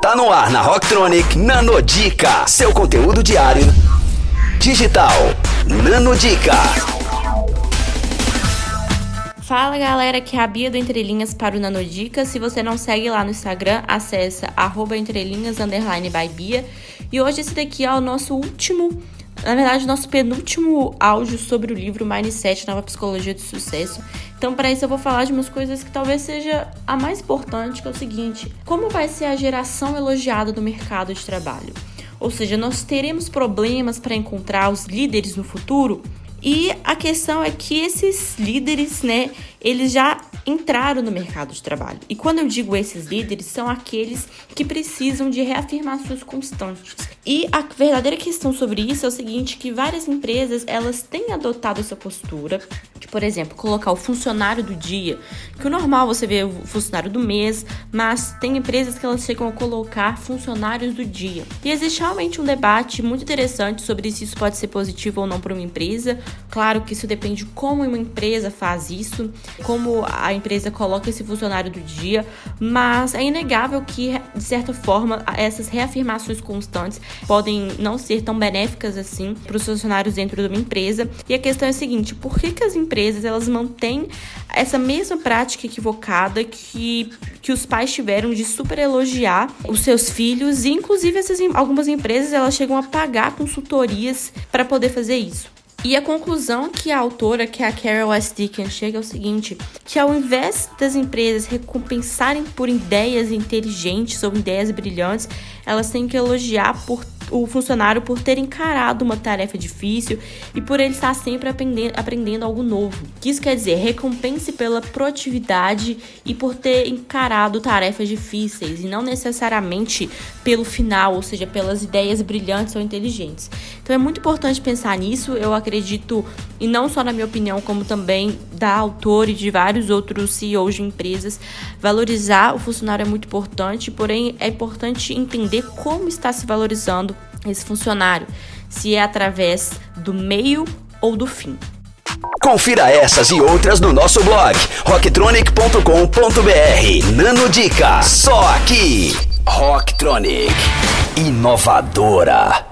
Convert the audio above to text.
Tá no ar na Rocktronic Nanodica, seu conteúdo diário digital. Nanodica. Fala galera, aqui é a Bia do Entrelinhas para o Nanodica. Se você não segue lá no Instagram, acessa arroba entrelinhas by Bia. E hoje esse daqui é o nosso último na verdade, nosso penúltimo áudio sobre o livro Mindset, Nova Psicologia de Sucesso. Então, para isso, eu vou falar de umas coisas que talvez seja a mais importante, que é o seguinte: como vai ser a geração elogiada do mercado de trabalho? Ou seja, nós teremos problemas para encontrar os líderes no futuro? E a questão é que esses líderes, né, eles já entraram no mercado de trabalho. E quando eu digo esses líderes, são aqueles que precisam de reafirmações constantes. E a verdadeira questão sobre isso é o seguinte, que várias empresas, elas têm adotado essa postura de, por exemplo, colocar o funcionário do dia, que o normal você vê o funcionário do mês, mas tem empresas que elas chegam a colocar funcionários do dia. E existe realmente um debate muito interessante sobre se isso pode ser positivo ou não para uma empresa. Claro que isso depende de como uma empresa faz isso, como a empresa coloca esse funcionário do dia, mas é inegável que, de certa forma, essas reafirmações constantes podem não ser tão benéficas assim para os funcionários dentro de uma empresa. E a questão é a seguinte: por que, que as empresas elas mantêm essa mesma prática equivocada que, que os pais tiveram de super elogiar os seus filhos e inclusive essas, algumas empresas elas chegam a pagar consultorias para poder fazer isso. E a conclusão que a autora, que é a Carol S. Dickens, chega é o seguinte: que ao invés das empresas recompensarem por ideias inteligentes ou ideias brilhantes, elas têm que elogiar por o funcionário por ter encarado uma tarefa difícil e por ele estar sempre aprendendo, aprendendo algo novo. Que isso quer dizer recompense pela proatividade e por ter encarado tarefas difíceis e não necessariamente pelo final, ou seja, pelas ideias brilhantes ou inteligentes. Então é muito importante pensar nisso. Eu acredito, e não só na minha opinião, como também da autora e de vários outros CEOs de empresas, valorizar o funcionário é muito importante, porém é importante entender como está se valorizando esse funcionário, se é através do meio ou do fim. Confira essas e outras no nosso blog rocktronic.com.br. Nano Dica, só aqui. Rocktronic, inovadora.